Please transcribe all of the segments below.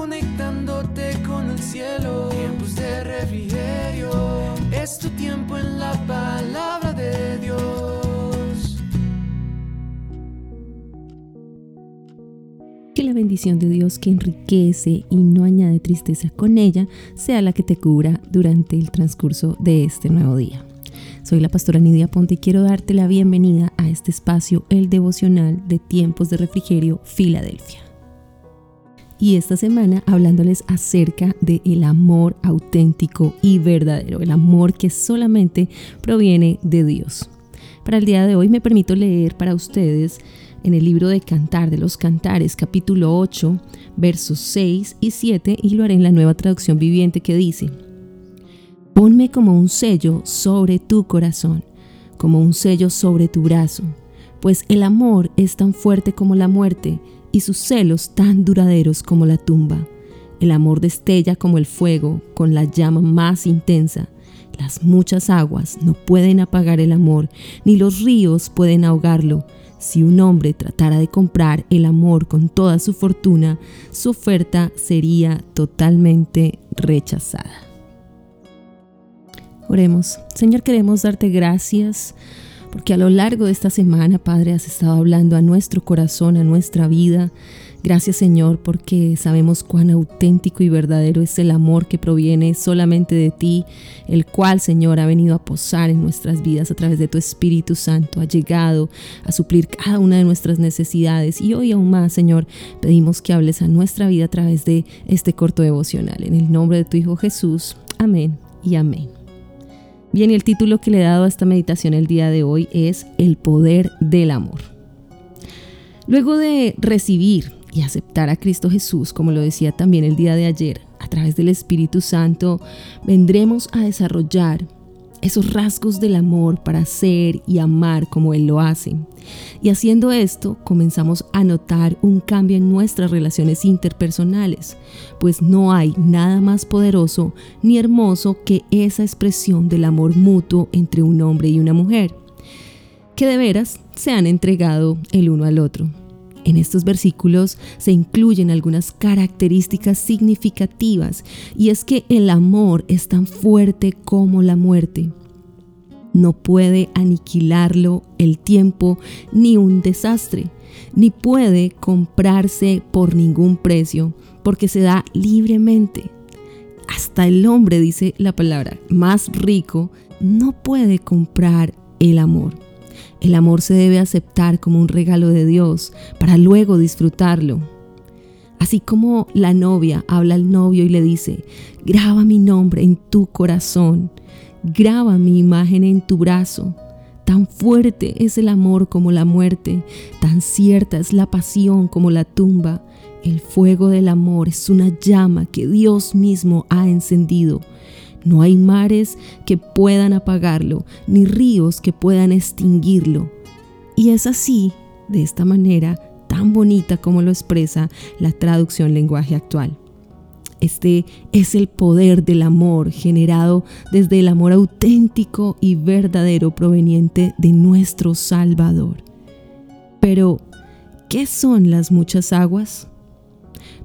conectándote con el cielo. Tiempos de refrigerio, es tu tiempo en la palabra de Dios. Que la bendición de Dios que enriquece y no añade tristeza con ella sea la que te cubra durante el transcurso de este nuevo día. Soy la pastora Nidia Ponte y quiero darte la bienvenida a este espacio, el devocional de tiempos de refrigerio Filadelfia y esta semana hablándoles acerca de el amor auténtico y verdadero, el amor que solamente proviene de Dios. Para el día de hoy me permito leer para ustedes en el libro de Cantar de los Cantares, capítulo 8, versos 6 y 7, y lo haré en la nueva traducción viviente que dice, Ponme como un sello sobre tu corazón, como un sello sobre tu brazo, pues el amor es tan fuerte como la muerte, y sus celos tan duraderos como la tumba. El amor destella como el fuego, con la llama más intensa. Las muchas aguas no pueden apagar el amor, ni los ríos pueden ahogarlo. Si un hombre tratara de comprar el amor con toda su fortuna, su oferta sería totalmente rechazada. Oremos. Señor, queremos darte gracias porque a lo largo de esta semana, Padre, has estado hablando a nuestro corazón, a nuestra vida. Gracias Señor porque sabemos cuán auténtico y verdadero es el amor que proviene solamente de ti, el cual Señor ha venido a posar en nuestras vidas a través de tu Espíritu Santo, ha llegado a suplir cada una de nuestras necesidades y hoy aún más Señor pedimos que hables a nuestra vida a través de este corto devocional. En el nombre de tu Hijo Jesús, amén y amén. Bien, y el título que le he dado a esta meditación el día de hoy es El poder del amor. Luego de recibir y aceptar a Cristo Jesús, como lo decía también el día de ayer, a través del Espíritu Santo, vendremos a desarrollar esos rasgos del amor para ser y amar como Él lo hace. Y haciendo esto, comenzamos a notar un cambio en nuestras relaciones interpersonales, pues no hay nada más poderoso ni hermoso que esa expresión del amor mutuo entre un hombre y una mujer, que de veras se han entregado el uno al otro. En estos versículos se incluyen algunas características significativas y es que el amor es tan fuerte como la muerte. No puede aniquilarlo el tiempo ni un desastre, ni puede comprarse por ningún precio, porque se da libremente. Hasta el hombre, dice la palabra, más rico, no puede comprar el amor. El amor se debe aceptar como un regalo de Dios para luego disfrutarlo. Así como la novia habla al novio y le dice, graba mi nombre en tu corazón, graba mi imagen en tu brazo. Tan fuerte es el amor como la muerte, tan cierta es la pasión como la tumba. El fuego del amor es una llama que Dios mismo ha encendido no hay mares que puedan apagarlo, ni ríos que puedan extinguirlo. Y es así, de esta manera tan bonita como lo expresa la traducción lenguaje actual. Este es el poder del amor generado desde el amor auténtico y verdadero proveniente de nuestro Salvador. Pero, ¿qué son las muchas aguas?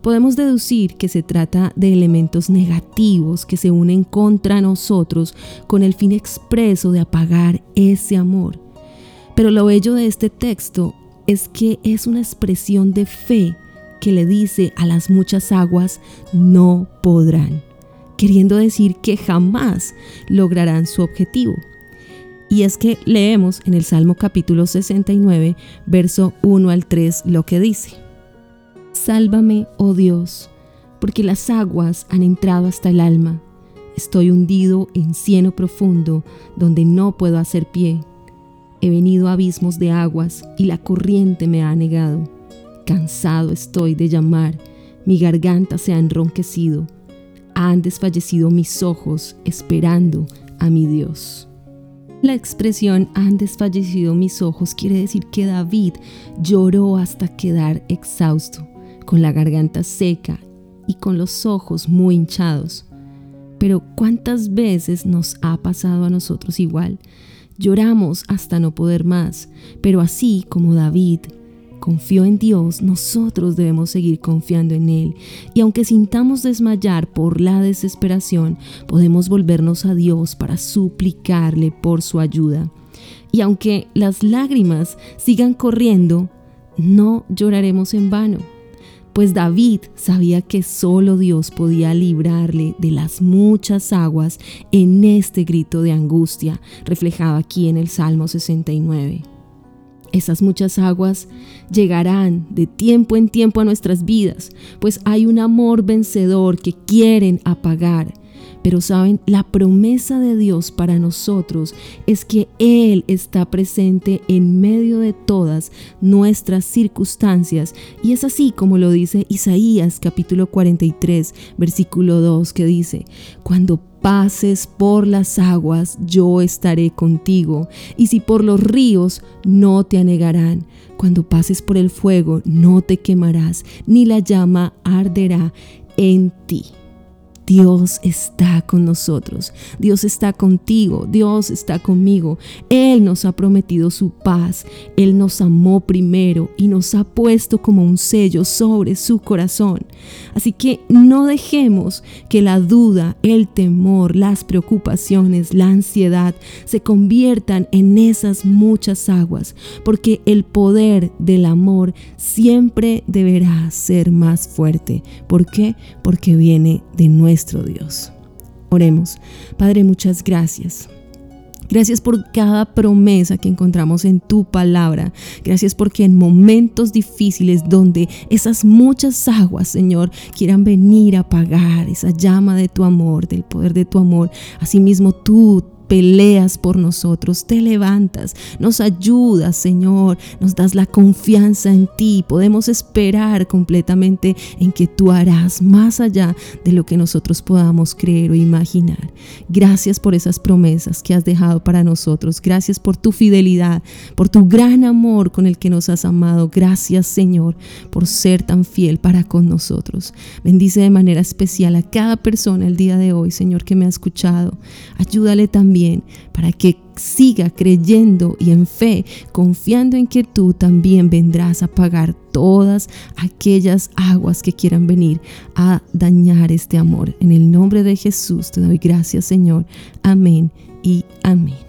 podemos deducir que se trata de elementos negativos que se unen contra nosotros con el fin expreso de apagar ese amor. Pero lo bello de este texto es que es una expresión de fe que le dice a las muchas aguas no podrán, queriendo decir que jamás lograrán su objetivo. Y es que leemos en el Salmo capítulo 69, verso 1 al 3 lo que dice. Sálvame, oh Dios, porque las aguas han entrado hasta el alma. Estoy hundido en cieno profundo, donde no puedo hacer pie. He venido a abismos de aguas y la corriente me ha negado. Cansado estoy de llamar, mi garganta se ha enronquecido. Han desfallecido mis ojos esperando a mi Dios. La expresión han desfallecido mis ojos quiere decir que David lloró hasta quedar exhausto con la garganta seca y con los ojos muy hinchados. Pero ¿cuántas veces nos ha pasado a nosotros igual? Lloramos hasta no poder más, pero así como David, confió en Dios, nosotros debemos seguir confiando en Él. Y aunque sintamos desmayar por la desesperación, podemos volvernos a Dios para suplicarle por su ayuda. Y aunque las lágrimas sigan corriendo, no lloraremos en vano pues David sabía que solo Dios podía librarle de las muchas aguas en este grito de angustia reflejado aquí en el Salmo 69. Esas muchas aguas llegarán de tiempo en tiempo a nuestras vidas, pues hay un amor vencedor que quieren apagar pero saben, la promesa de Dios para nosotros es que Él está presente en medio de todas nuestras circunstancias. Y es así como lo dice Isaías capítulo 43, versículo 2, que dice, cuando pases por las aguas, yo estaré contigo, y si por los ríos, no te anegarán. Cuando pases por el fuego, no te quemarás, ni la llama arderá en ti. Dios está con nosotros, Dios está contigo, Dios está conmigo. Él nos ha prometido su paz, Él nos amó primero y nos ha puesto como un sello sobre su corazón. Así que no dejemos que la duda, el temor, las preocupaciones, la ansiedad se conviertan en esas muchas aguas, porque el poder del amor siempre deberá ser más fuerte. ¿Por qué? Porque viene de nuestro nuestro Dios. Oremos. Padre, muchas gracias. Gracias por cada promesa que encontramos en tu palabra. Gracias porque en momentos difíciles donde esas muchas aguas, Señor, quieran venir a apagar esa llama de tu amor, del poder de tu amor, asimismo tú peleas por nosotros, te levantas, nos ayudas, Señor, nos das la confianza en ti, podemos esperar completamente en que tú harás más allá de lo que nosotros podamos creer o imaginar. Gracias por esas promesas que has dejado para nosotros, gracias por tu fidelidad, por tu gran amor con el que nos has amado, gracias, Señor, por ser tan fiel para con nosotros. Bendice de manera especial a cada persona el día de hoy, Señor, que me ha escuchado. Ayúdale también para que siga creyendo y en fe, confiando en que tú también vendrás a pagar todas aquellas aguas que quieran venir a dañar este amor. En el nombre de Jesús te doy gracias, Señor. Amén y amén.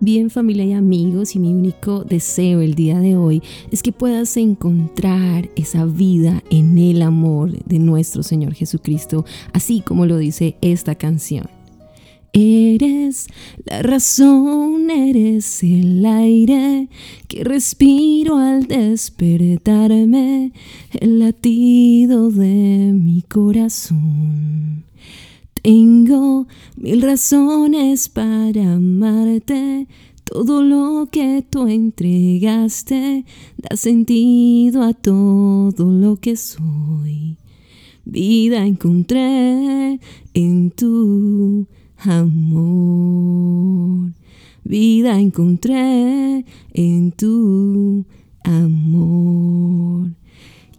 Bien familia y amigos, y mi único deseo el día de hoy es que puedas encontrar esa vida en el amor de nuestro Señor Jesucristo, así como lo dice esta canción. Eres la razón, eres el aire que respiro al despertarme, el latido de mi corazón. Tengo mil razones para amarte, todo lo que tú entregaste da sentido a todo lo que soy. Vida encontré en tu amor. Vida encontré en tu amor.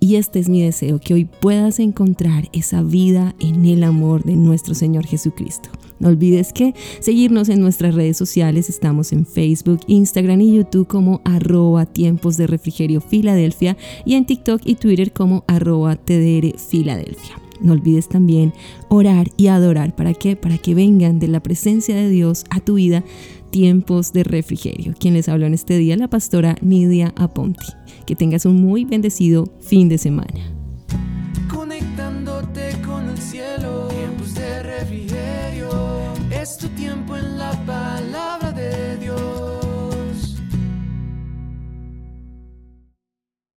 Y este es mi deseo, que hoy puedas encontrar esa vida en el amor de nuestro Señor Jesucristo. No olvides que seguirnos en nuestras redes sociales, estamos en Facebook, Instagram y YouTube como arroba tiempos de refrigerio Filadelfia y en TikTok y Twitter como arroba TDR Filadelfia. No olvides también orar y adorar. ¿Para qué? Para que vengan de la presencia de Dios a tu vida tiempos de refrigerio. Quien les habló en este día, la pastora Nidia Aponti. Que tengas un muy bendecido fin de semana.